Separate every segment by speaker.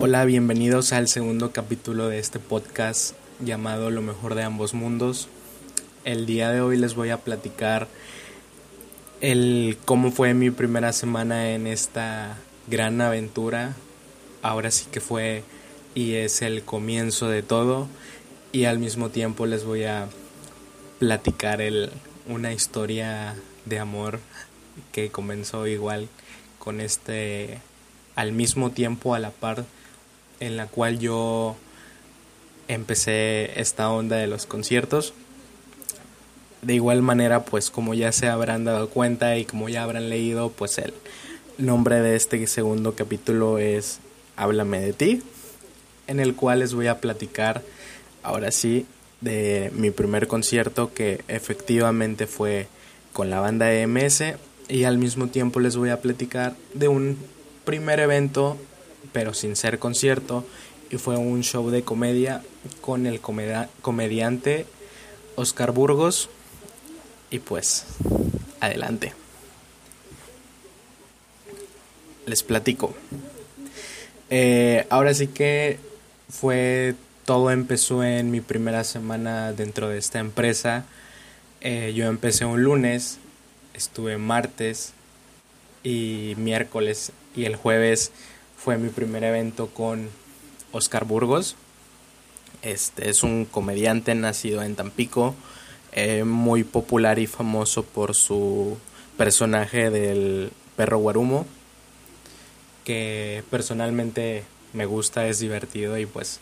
Speaker 1: Hola, bienvenidos al segundo capítulo de este podcast llamado Lo mejor de ambos mundos. El día de hoy les voy a platicar el cómo fue mi primera semana en esta gran aventura. Ahora sí que fue y es el comienzo de todo y al mismo tiempo les voy a platicar el, una historia de amor que comenzó igual con este al mismo tiempo a la par en la cual yo empecé esta onda de los conciertos. De igual manera, pues como ya se habrán dado cuenta y como ya habrán leído, pues el nombre de este segundo capítulo es Háblame de ti, en el cual les voy a platicar ahora sí de mi primer concierto que efectivamente fue con la banda EMS y al mismo tiempo les voy a platicar de un primer evento pero sin ser concierto, y fue un show de comedia con el comediante Oscar Burgos. Y pues, adelante. Les platico. Eh, ahora sí que fue todo empezó en mi primera semana dentro de esta empresa. Eh, yo empecé un lunes, estuve martes y miércoles y el jueves fue mi primer evento con Oscar Burgos. Este es un comediante nacido en Tampico, eh, muy popular y famoso por su personaje del perro guarumo, que personalmente me gusta, es divertido y pues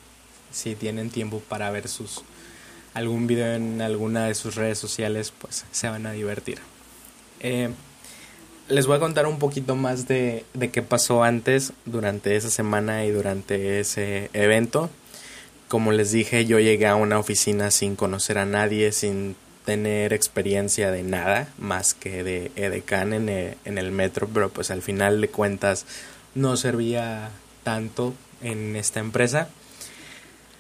Speaker 1: si tienen tiempo para ver sus algún video en alguna de sus redes sociales, pues se van a divertir. Eh, les voy a contar un poquito más de, de qué pasó antes, durante esa semana y durante ese evento. Como les dije, yo llegué a una oficina sin conocer a nadie, sin tener experiencia de nada más que de edecán en el, en el metro, pero pues al final de cuentas no servía tanto en esta empresa.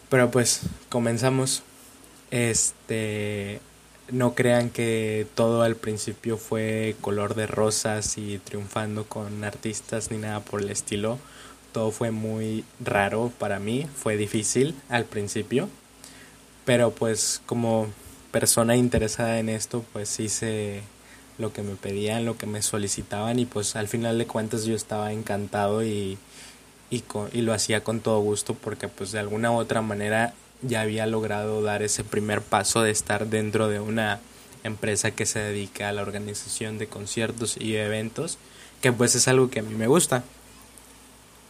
Speaker 1: Pero pues comenzamos. Este no crean que todo al principio fue color de rosas y triunfando con artistas ni nada por el estilo. Todo fue muy raro para mí, fue difícil al principio, pero pues como persona interesada en esto, pues hice lo que me pedían, lo que me solicitaban y pues al final de cuentas yo estaba encantado y, y, y lo hacía con todo gusto porque pues de alguna u otra manera ya había logrado dar ese primer paso de estar dentro de una empresa que se dedica a la organización de conciertos y eventos, que pues es algo que a mí me gusta.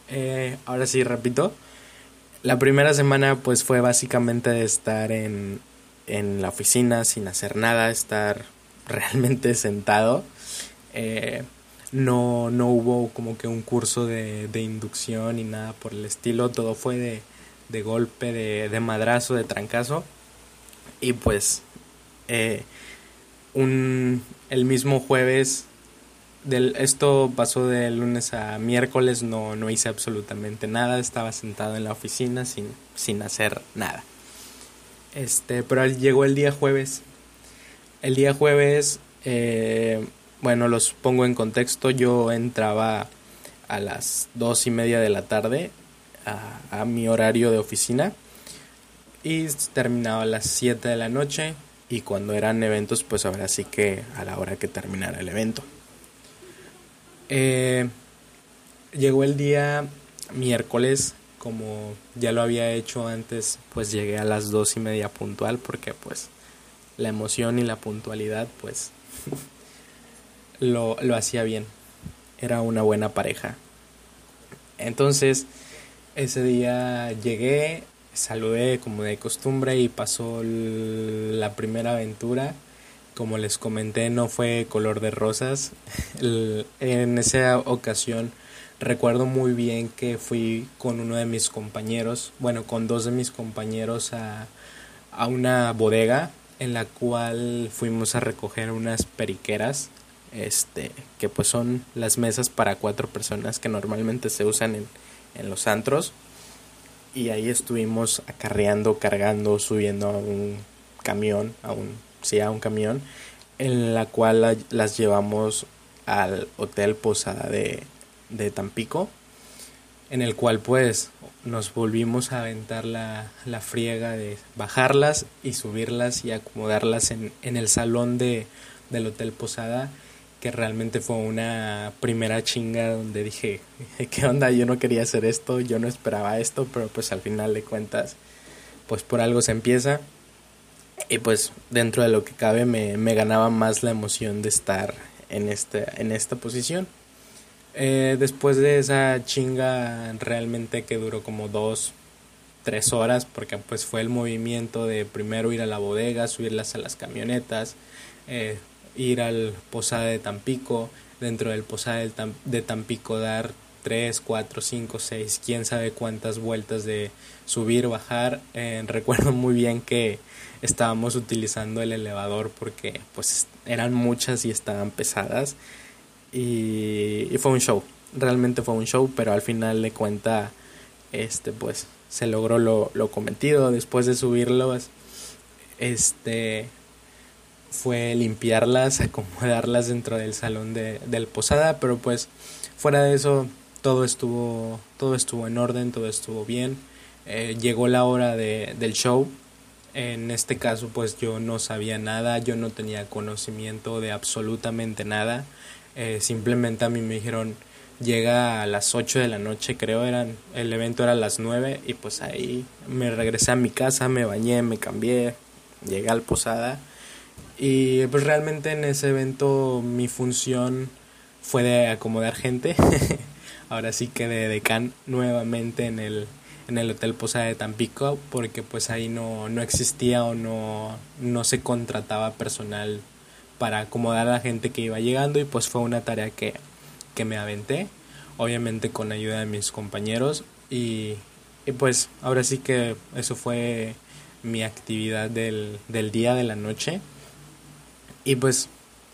Speaker 1: Eh, ahora sí, repito, la primera semana pues fue básicamente de estar en, en la oficina sin hacer nada, estar realmente sentado. Eh, no, no hubo como que un curso de, de inducción ni nada por el estilo, todo fue de de golpe, de, de madrazo, de trancazo. Y pues eh, un, el mismo jueves, del, esto pasó de lunes a miércoles, no, no hice absolutamente nada, estaba sentado en la oficina sin, sin hacer nada. Este, pero llegó el día jueves. El día jueves, eh, bueno, los pongo en contexto, yo entraba a las dos y media de la tarde a, mi horario de oficina. Y terminaba a las 7 de la noche y cuando eran eventos pues ahora sí que a la hora que terminara el evento. Eh, llegó el día miércoles como ya lo había hecho antes pues llegué a las dos y media puntual porque pues la emoción y la puntualidad pues lo, lo hacía bien. Era una buena pareja. Entonces ese día llegué, saludé como de costumbre y pasó la primera aventura. Como les comenté, no fue color de rosas. en esa ocasión recuerdo muy bien que fui con uno de mis compañeros, bueno, con dos de mis compañeros a, a una bodega en la cual fuimos a recoger unas periqueras este que pues son las mesas para cuatro personas que normalmente se usan en, en los antros y ahí estuvimos acarreando, cargando, subiendo a un camión, a un, a un camión, en la cual las llevamos al Hotel Posada de, de Tampico. en el cual pues nos volvimos a aventar la, la friega de bajarlas y subirlas y acomodarlas en, en el salón de, del Hotel Posada, que realmente fue una primera chinga donde dije, ¿qué onda? Yo no quería hacer esto, yo no esperaba esto, pero pues al final de cuentas, pues por algo se empieza. Y pues dentro de lo que cabe me, me ganaba más la emoción de estar en, este, en esta posición. Eh, después de esa chinga realmente que duró como dos, tres horas, porque pues fue el movimiento de primero ir a la bodega, subirlas a las camionetas, eh, ir al Posada de Tampico, dentro del Posada de Tampico dar tres, cuatro, cinco, seis, quién sabe cuántas vueltas de subir, bajar. Eh, recuerdo muy bien que estábamos utilizando el elevador porque pues eran muchas y estaban pesadas y, fue un show, realmente fue un show, pero al final de cuenta, este, pues, se logró lo, lo cometido, después de subirlos, este, fue limpiarlas, acomodarlas dentro del salón de, del posada, pero pues, fuera de eso, todo estuvo, todo estuvo en orden, todo estuvo bien, eh, llegó la hora de, del show, en este caso pues yo no sabía nada, yo no tenía conocimiento de absolutamente nada. Eh, simplemente a mí me dijeron llega a las 8 de la noche creo eran el evento era a las 9 y pues ahí me regresé a mi casa me bañé me cambié llegué al posada y pues realmente en ese evento mi función fue de acomodar gente. Ahora sí que de decán nuevamente en el en el hotel Posada de Tampico porque pues ahí no, no existía o no, no se contrataba personal para acomodar a la gente que iba llegando. Y pues fue una tarea que, que me aventé, obviamente con ayuda de mis compañeros. Y, y pues ahora sí que eso fue mi actividad del, del día, de la noche y pues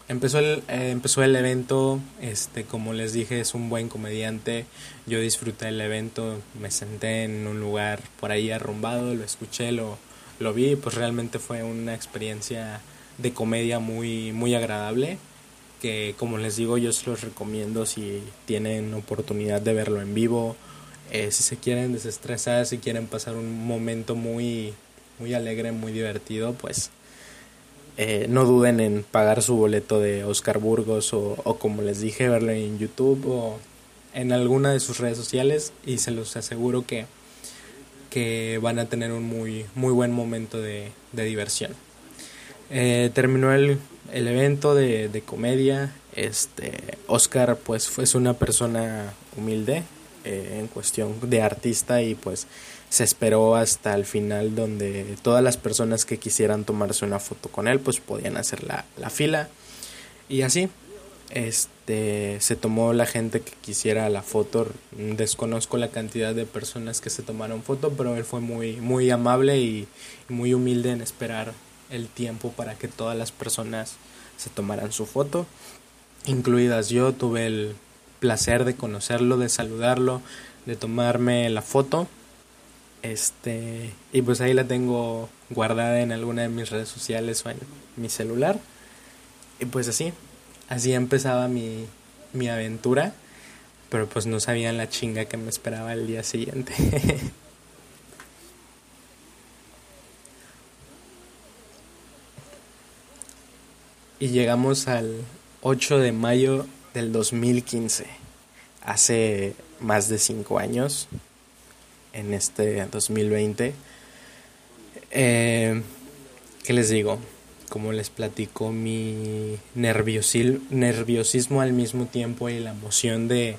Speaker 1: empezó el, eh, empezó el evento, este, como les dije, es un buen comediante, yo disfruté el evento, me senté en un lugar por ahí arrumbado, lo escuché, lo, lo vi, pues realmente fue una experiencia de comedia muy, muy agradable que como les digo yo se los recomiendo si tienen oportunidad de verlo en vivo. Eh, si se quieren desestresar si quieren pasar un momento muy muy alegre muy divertido pues eh, no duden en pagar su boleto de Oscar Burgos o, o como les dije verlo en YouTube o en alguna de sus redes sociales y se los aseguro que que van a tener un muy muy buen momento de, de diversión eh, terminó el, el evento de, de, comedia. Este, Oscar pues fue una persona humilde eh, en cuestión de artista y pues se esperó hasta el final donde todas las personas que quisieran tomarse una foto con él pues podían hacer la, la fila y así este se tomó la gente que quisiera la foto desconozco la cantidad de personas que se tomaron foto pero él fue muy muy amable y muy humilde en esperar el tiempo para que todas las personas se tomaran su foto, incluidas yo. Tuve el placer de conocerlo, de saludarlo, de tomarme la foto. Este, y pues ahí la tengo guardada en alguna de mis redes sociales o en mi celular. Y pues así, así empezaba mi, mi aventura, pero pues no sabían la chinga que me esperaba el día siguiente. y llegamos al 8 de mayo del 2015, hace más de 5 años, en este 2020. Eh, ¿Qué les digo? Como les platico, mi nerviosismo al mismo tiempo y la emoción de,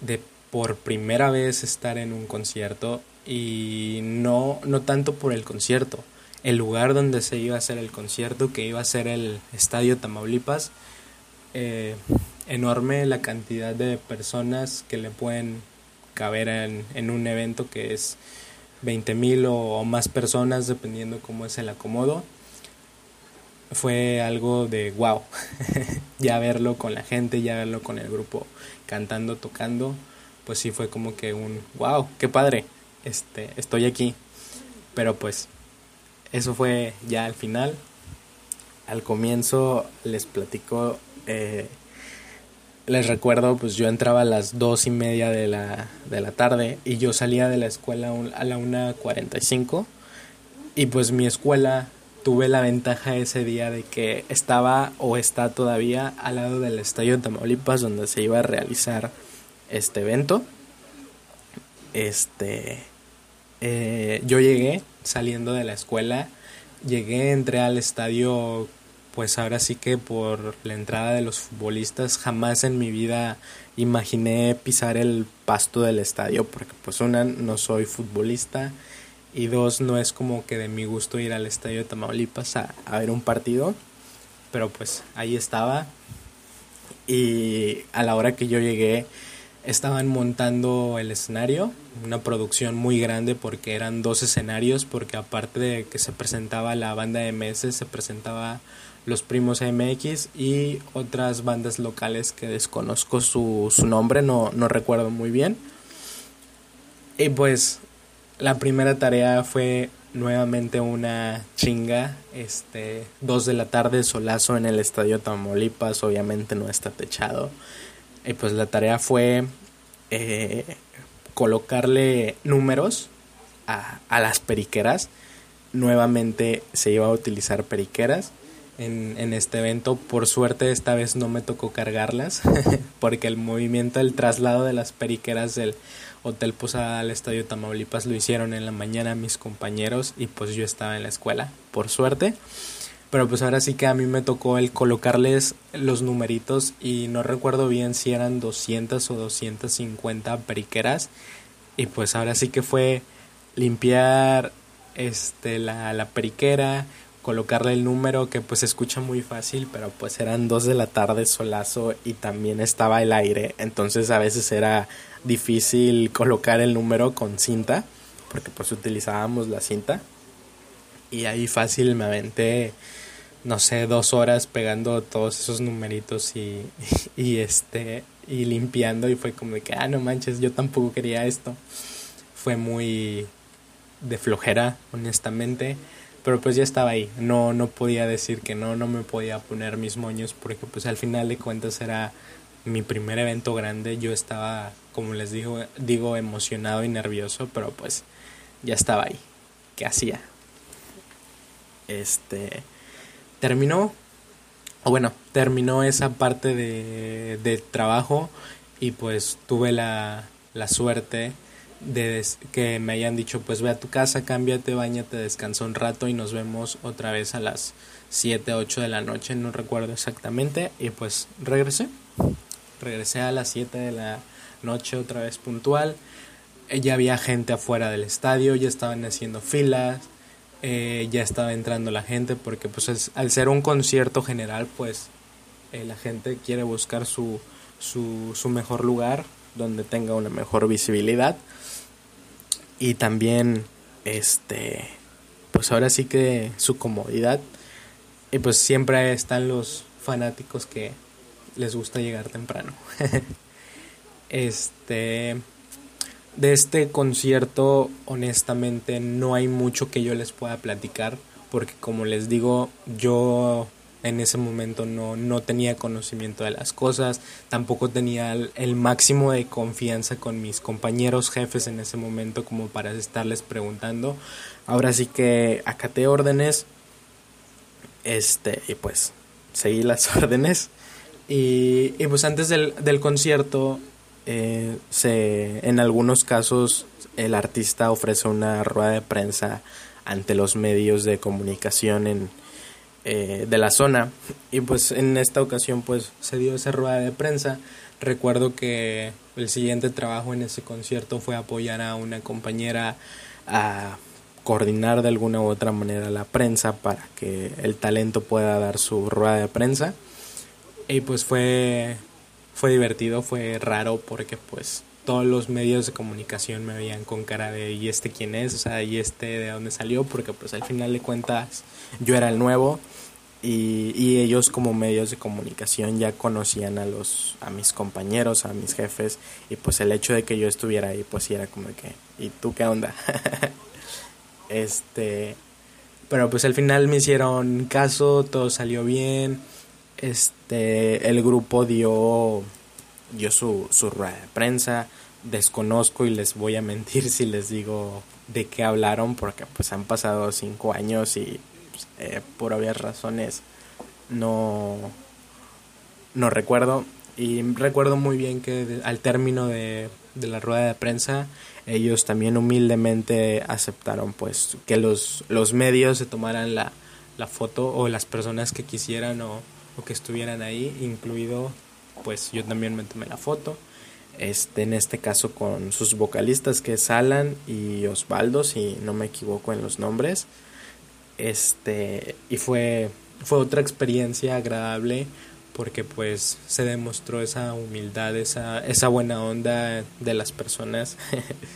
Speaker 1: de por primera vez estar en un concierto y no, no tanto por el concierto, el lugar donde se iba a hacer el concierto, que iba a ser el Estadio Tamaulipas. Eh, enorme la cantidad de personas que le pueden caber en, un evento que es 20 mil o, más personas dependiendo cómo es el acomodo. Fue algo de wow, ya verlo con la gente, ya verlo con el grupo cantando, tocando, pues sí fue como que un wow, qué padre, este, estoy aquí. Pero pues eso fue ya al final. Al comienzo les platico, eh, les recuerdo, pues yo entraba a las dos y media de la, de la tarde y yo salía de la escuela a la 1.45 y pues mi escuela tuve la ventaja ese día de que estaba o está todavía al lado del estadio de Tamaulipas donde se iba a realizar este evento. Este, eh, yo llegué saliendo de la escuela, llegué, entré al estadio pues ahora sí que por la entrada de los futbolistas jamás en mi vida imaginé pisar el pasto del estadio porque pues una no soy futbolista y dos no es como que de mi gusto ir al estadio de Tamaulipas a, a ver un partido pero pues ahí estaba y a la hora que yo llegué estaban montando el escenario, una producción muy grande porque eran dos escenarios, porque aparte de que se presentaba la banda de meses, se presentaba los Primos MX y otras bandas locales que desconozco su, su nombre, no, no recuerdo muy bien. Y pues la primera tarea fue nuevamente una chinga, este, dos de la tarde, solazo en el estadio Tamaulipas, obviamente no está techado. Y pues la tarea fue eh, colocarle números a, a las periqueras. Nuevamente se iba a utilizar periqueras en, en, este evento. Por suerte esta vez no me tocó cargarlas porque el movimiento del traslado de las periqueras del Hotel Posada al Estadio Tamaulipas lo hicieron en la mañana mis compañeros y pues yo estaba en la escuela, por suerte. Pero pues ahora sí que a mí me tocó el colocarles los numeritos y no recuerdo bien si eran 200 o 250 periqueras. Y pues ahora sí que fue limpiar este la, la periquera, colocarle el número que pues se escucha muy fácil, pero pues eran dos de la tarde solazo y también estaba el aire, entonces a veces era difícil colocar el número con cinta, porque pues utilizábamos la cinta. Y ahí fácil me aventé no sé dos horas pegando todos esos numeritos y, y este y limpiando. Y fue como de que ah no manches yo tampoco quería esto fue muy de flojera honestamente pero pues ya estaba ahí, no, no podía decir que no, no me podía poner mis moños porque pues al final de cuentas era mi primer evento grande, yo estaba, como les digo, digo emocionado y nervioso, pero pues ya estaba ahí, ¿qué hacía? Este, terminó, o bueno, terminó esa parte de, de trabajo y pues tuve la, la suerte de que me hayan dicho pues ve a tu casa, cámbiate, bañate, descansa un rato y nos vemos otra vez a las 7, 8 de la noche, no recuerdo exactamente, y pues regresé, regresé a las 7 de la noche otra vez puntual, eh, ya había gente afuera del estadio, ya estaban haciendo filas, eh, ya estaba entrando la gente porque pues al ser un concierto general pues eh, la gente quiere buscar su, su, su mejor lugar donde tenga una mejor visibilidad. Y también este pues ahora sí que su comodidad. Y pues siempre están los fanáticos que les gusta llegar temprano. Este de este concierto honestamente no hay mucho que yo les pueda platicar porque como les digo yo en ese momento no, no tenía conocimiento de las cosas, tampoco tenía el, máximo de confianza con mis compañeros jefes en ese momento como para estarles preguntando. Ahora sí que acaté órdenes, este, y pues seguí las órdenes. Y, y pues antes del, del concierto, eh, se, en algunos casos el artista ofrece una rueda de prensa ante los medios de comunicación en, eh, de la zona. Y pues en esta ocasión pues se dio esa rueda de prensa. Recuerdo que el siguiente trabajo en ese concierto fue apoyar a una compañera a coordinar de alguna u otra manera la prensa para que el talento pueda dar su rueda de prensa. Y pues fue fue divertido fue raro porque pues todos los medios de comunicación me veían con cara de ¿y este quién es? O sea, ¿y este de dónde salió? Porque pues al final de cuentas yo era el nuevo y, y, ellos como medios de comunicación ya conocían a los a mis compañeros, a mis jefes y pues el hecho de que yo estuviera ahí pues era como que ¿y tú qué onda? este pero pues al final me hicieron caso, todo salió bien. Este el grupo dio dio su, su rueda de prensa. Desconozco y les voy a mentir si les digo de qué hablaron porque pues han pasado cinco años y pues, eh, por obvias razones no, no recuerdo. Y recuerdo muy bien que al término de, de la rueda de prensa ellos también humildemente aceptaron pues que los, los medios se tomaran la, la foto o las personas que quisieran o, o, que estuvieran ahí, incluido pues yo también me tomé la foto. Este, en este caso con sus vocalistas que es Alan y Osvaldo, si no me equivoco en los nombres. Este, y fue, fue otra experiencia agradable porque pues se demostró esa humildad, esa, esa buena onda de las personas,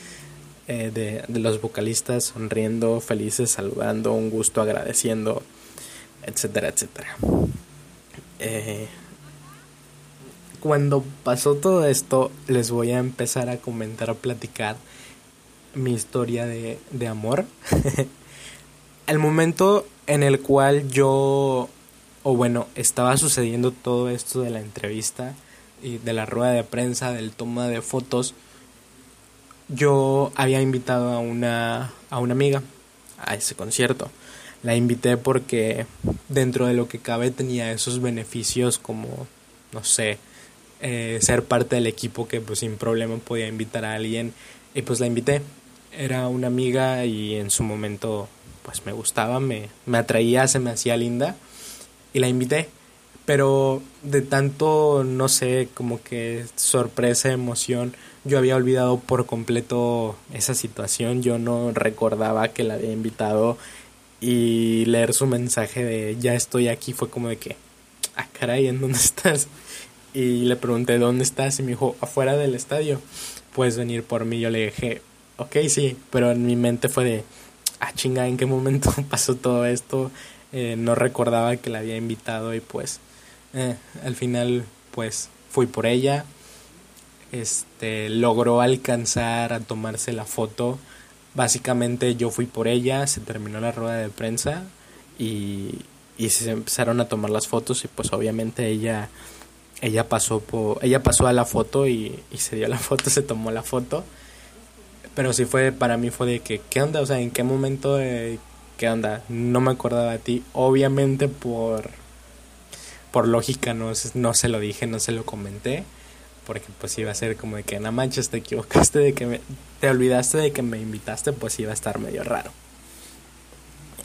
Speaker 1: eh, de, de, los vocalistas sonriendo, felices, saludando, un gusto, agradeciendo, etcétera, etcétera. Eh, cuando pasó todo esto, les voy a empezar a comentar, a platicar mi historia de, de amor. el momento en el cual yo o bueno, estaba sucediendo todo esto de la entrevista y de la rueda de prensa, del toma de fotos, yo había invitado a una, a una amiga a ese concierto. La invité porque dentro de lo que cabe tenía esos beneficios como, no sé, eh, ser parte del equipo que pues sin problema podía invitar a alguien y pues la invité. Era una amiga y en su momento pues me gustaba, me, me atraía, se me hacía linda y la invité. Pero de tanto, no sé, como que sorpresa, emoción, yo había olvidado por completo esa situación. Yo no recordaba que la había invitado y leer su mensaje de ya estoy aquí fue como de que, ah, caray, ¿en dónde estás? Y le pregunté, ¿dónde estás? Y me dijo, afuera del estadio, puedes venir por mí. Yo le dije, ok, sí, pero en mi mente fue de, ah, chinga, ¿en qué momento pasó todo esto? Eh, no recordaba que la había invitado y pues eh, al final pues fui por ella este logró alcanzar a tomarse la foto básicamente yo fui por ella se terminó la rueda de prensa y, y se empezaron a tomar las fotos y pues obviamente ella ella pasó por ella pasó a la foto y, y se dio la foto se tomó la foto pero sí fue para mí fue de que qué onda o sea en qué momento eh, ¿qué onda? No me acordaba de ti. Obviamente por, por lógica no, no se lo dije, no se lo comenté. Porque pues iba a ser como de que, no manches, te equivocaste de que me, te olvidaste de que me invitaste, pues iba a estar medio raro.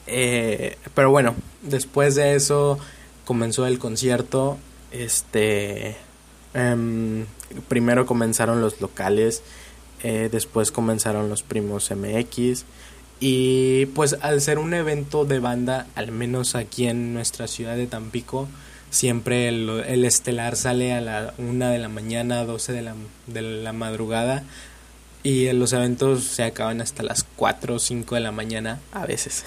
Speaker 1: Eh, pero bueno, después de eso comenzó el concierto. Este, em, primero comenzaron los locales, eh, después comenzaron los primos MX. Y pues al ser un evento de banda, al menos aquí en nuestra ciudad de Tampico, siempre el, el estelar sale a la una de la mañana, 12 de la, de la madrugada. Y los eventos se acaban hasta las 4 o 5 de la mañana, a veces.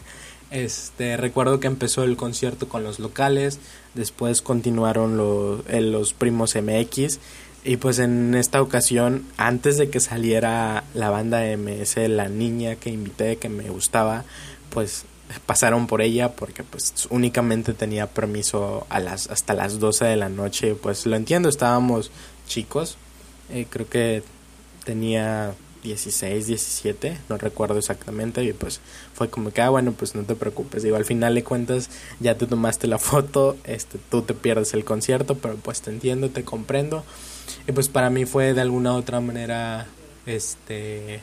Speaker 1: este, recuerdo que empezó el concierto con los locales, después continuaron los, los primos MX y pues en esta ocasión, antes de que saliera la banda MS, la niña que invité, que me gustaba, pues pasaron por ella porque pues únicamente tenía permiso a las hasta las 12 de la noche, pues lo entiendo, estábamos chicos, eh, creo que tenía 16, 17, no recuerdo exactamente, y pues fue como que, ah, bueno, pues no te preocupes, digo, al final de cuentas ya te tomaste la foto, este, tú te pierdes el concierto, pero pues te entiendo, te comprendo, y pues para mí fue de alguna u otra manera este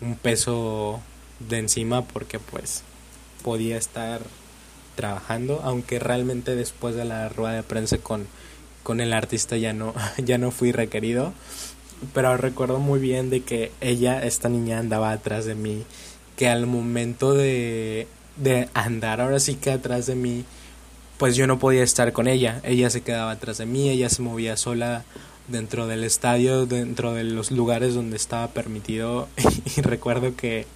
Speaker 1: un peso de encima porque pues podía estar trabajando, aunque realmente después de la rueda de prensa con, con el artista ya no, ya no fui requerido. Pero recuerdo muy bien de que ella, esta niña, andaba atrás de mí, que al momento de, de andar ahora sí que atrás de mí, pues yo no podía estar con ella. Ella se quedaba atrás de mí, ella se movía sola dentro del estadio, dentro de los lugares donde estaba permitido. y recuerdo que,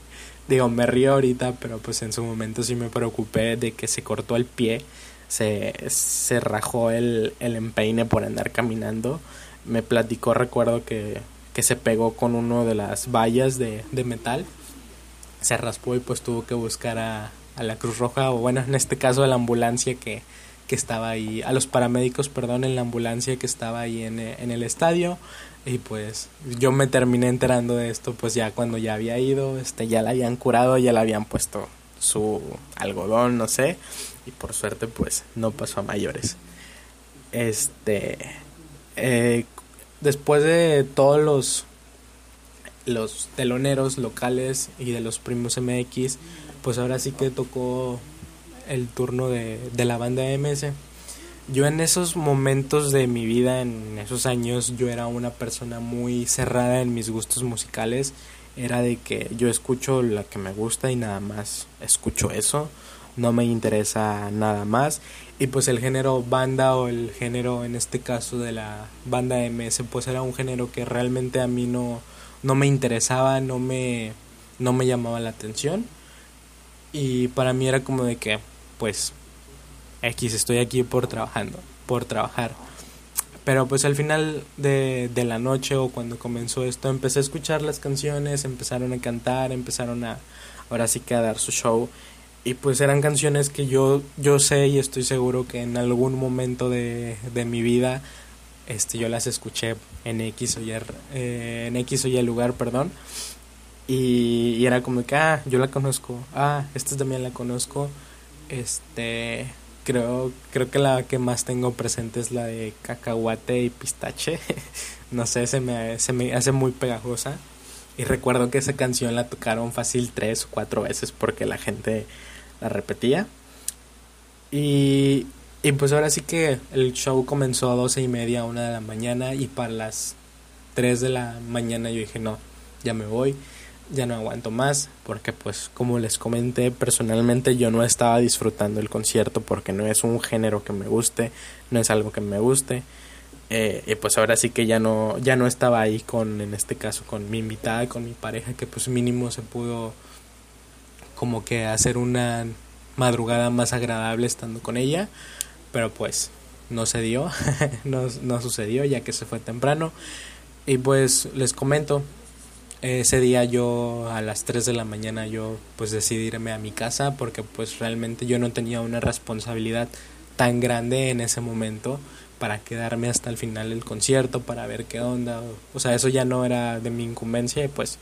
Speaker 1: digo, me río ahorita, pero pues en su momento sí me preocupé de que se cortó el pie, se, se rajó el, el empeine por andar caminando. Me platicó, recuerdo que, que se pegó con uno de las vallas de, de metal. Se raspó y pues tuvo que buscar a, a la Cruz Roja, o bueno, en este caso a la ambulancia que, que estaba ahí, a los paramédicos, perdón, en la ambulancia que estaba ahí en, en el estadio. Y pues yo me terminé enterando de esto pues ya cuando ya había ido, este ya la habían curado, ya le habían puesto su algodón, no sé, y por suerte pues no pasó a mayores. Este eh, después de todos los los teloneros locales y de los primos MX, pues ahora sí que tocó el turno de, de la banda MS. Yo en esos momentos de mi vida, en esos años, yo era una persona muy cerrada en mis gustos musicales. Era de que yo escucho la que me gusta y nada más escucho eso. No me interesa nada más. Y pues el género banda o el género en este caso de la banda MS pues era un género que realmente a mí no, no me interesaba, no me, no me llamaba la atención. Y para mí era como de que pues X estoy aquí por trabajando, por trabajar. Pero pues al final de, de la noche o cuando comenzó esto empecé a escuchar las canciones, empezaron a cantar, empezaron a ahora sí que a dar su show y pues eran canciones que yo yo sé y estoy seguro que en algún momento de, de mi vida este yo las escuché en X o Y eh, en X lugar perdón. Y, y, era como que ah yo la conozco. Ah esta también la conozco. Este creo creo que la que más tengo presente es la de cacahuate y pistache. No sé se me se me hace muy pegajosa. Y recuerdo que esa canción la tocaron fácil tres o cuatro veces porque la gente la repetía. Y, y pues ahora sí que el show comenzó a doce y media, una de la mañana y para las 3 de la mañana yo dije no, ya me voy, ya no aguanto más porque pues como les comenté personalmente yo no estaba disfrutando el concierto porque no es un género que me guste, no es algo que me guste. Eh, y pues ahora sí que ya no ya no estaba ahí con en este caso con mi invitada con mi pareja que pues mínimo se pudo como que hacer una madrugada más agradable estando con ella, pero pues no se dio, no, no sucedió ya que se fue temprano. Y pues les comento, ese día yo a las 3 de la mañana yo pues decidí irme a mi casa porque pues realmente yo no tenía una responsabilidad tan grande en ese momento para quedarme hasta el final del concierto para ver qué onda o sea eso ya no era de mi incumbencia y pues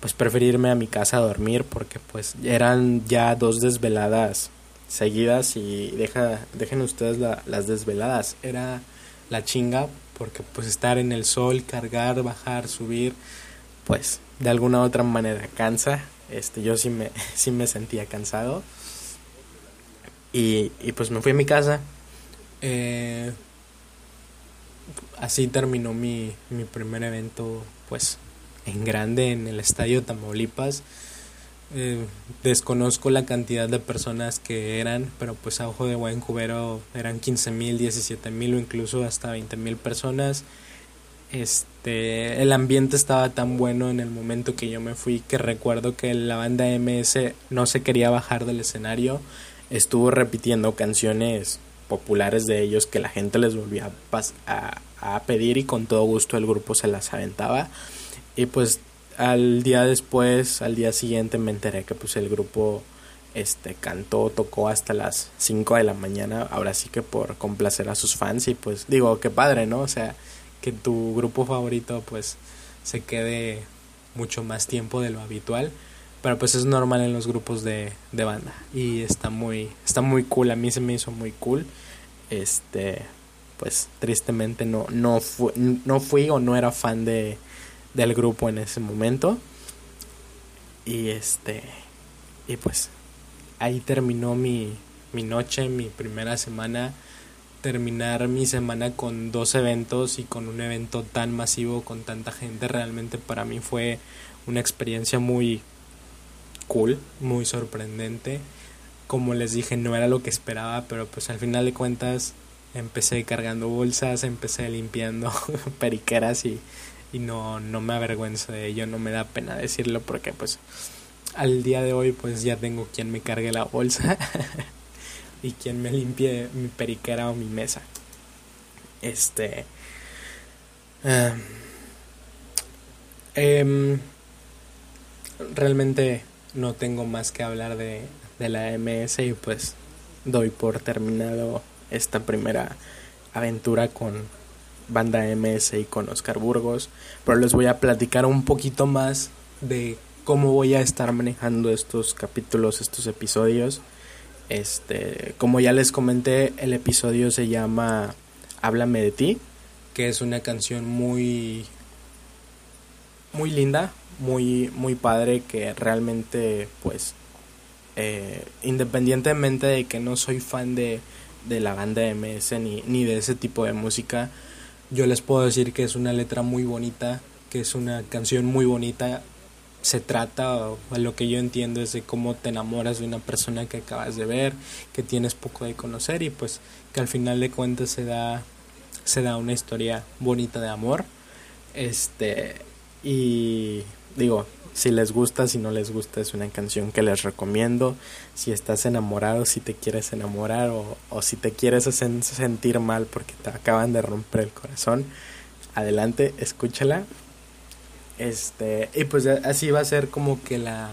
Speaker 1: pues preferirme a mi casa a dormir porque pues eran ya dos desveladas seguidas y deja, dejen ustedes las desveladas. Era la chinga porque pues estar en el sol, cargar, bajar, subir, pues de alguna u otra manera cansa. Este, yo sí me, sí me sentía cansado. Y, y pues me fui a mi casa. Eh, así terminó mi, mi primer evento pues en grande en el estadio Tamaulipas. Eh, desconozco la cantidad de personas que eran, pero pues a ojo de buen cubero eran 15 mil, 17 mil o incluso hasta 20 mil personas. Este, el ambiente estaba tan bueno en el momento que yo me fui que recuerdo que la banda MS no se quería bajar del escenario, estuvo repitiendo canciones populares de ellos que la gente les volvía a, a pedir y con todo gusto el grupo se las aventaba. Y pues al día después, al día siguiente me enteré que pues el grupo este cantó, tocó hasta las 5 de la mañana, ahora sí que por complacer a sus fans y pues digo, qué padre, ¿no? O sea, que tu grupo favorito pues se quede mucho más tiempo de lo habitual, pero pues es normal en los grupos de, de banda y está muy está muy cool, a mí se me hizo muy cool. Este, pues tristemente no no no fui o no era fan de del grupo en ese momento. Y este y pues ahí terminó mi, mi noche, mi primera semana. Terminar mi semana con dos eventos y con un evento tan masivo, con tanta gente, realmente para mí fue una experiencia muy cool, muy sorprendente. Como les dije, no era lo que esperaba, pero pues al final de cuentas empecé cargando bolsas, empecé limpiando periqueras y y no, no me avergüenzo de ello, no me da pena decirlo porque pues al día de hoy pues ya tengo quien me cargue la bolsa y quien me limpie mi periquera o mi mesa. Este... Em, realmente no tengo más que hablar de, de la MS y pues doy por terminado esta primera aventura con Banda MS y con Oscar Burgos, pero les voy a platicar un poquito más de cómo voy a estar manejando estos capítulos, estos episodios. Este, como ya les comenté, el episodio se llama Háblame de ti, que es una canción muy muy linda, muy muy padre que realmente pues eh, independientemente de que no soy fan de, de la banda MS ni, ni de ese tipo de música, yo les puedo decir que es una letra muy bonita, que es una canción muy bonita. Se trata, a lo que yo entiendo, es de cómo te enamoras de una persona que acabas de ver, que tienes poco de conocer y pues que al final de cuentas se da, se da una historia bonita de amor. Este, y digo, si les gusta, si no les gusta, es una canción que les recomiendo. Si estás enamorado, si te quieres enamorar o, o si te quieres sentir mal porque te acaban de romper el corazón, adelante, escúchala. Este, y pues así va a ser como que la,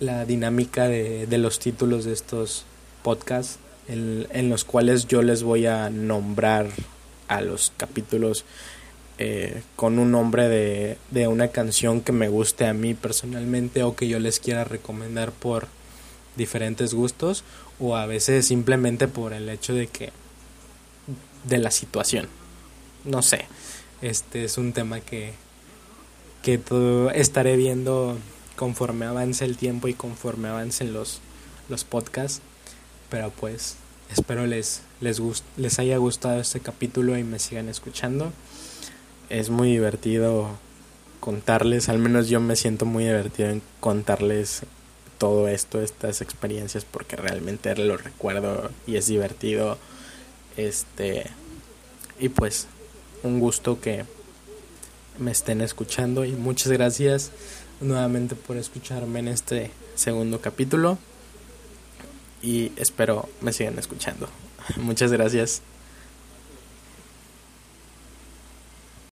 Speaker 1: la dinámica de, de los títulos de estos podcasts en, en los cuales yo les voy a nombrar a los capítulos eh, con un nombre de, de una canción que me guste a mí personalmente o que yo les quiera recomendar por diferentes gustos o a veces simplemente por el hecho de que de la situación. No sé este es un tema que que todo estaré viendo conforme avance el tiempo y conforme avancen los los podcasts pero pues espero les les les haya gustado este capítulo y me sigan escuchando es muy divertido contarles, al menos yo me siento muy divertido en contarles todo esto, estas experiencias, porque realmente lo recuerdo y es divertido. Este, y pues, un gusto que me estén escuchando y muchas gracias nuevamente por escucharme en este segundo capítulo y espero me sigan escuchando. Muchas gracias.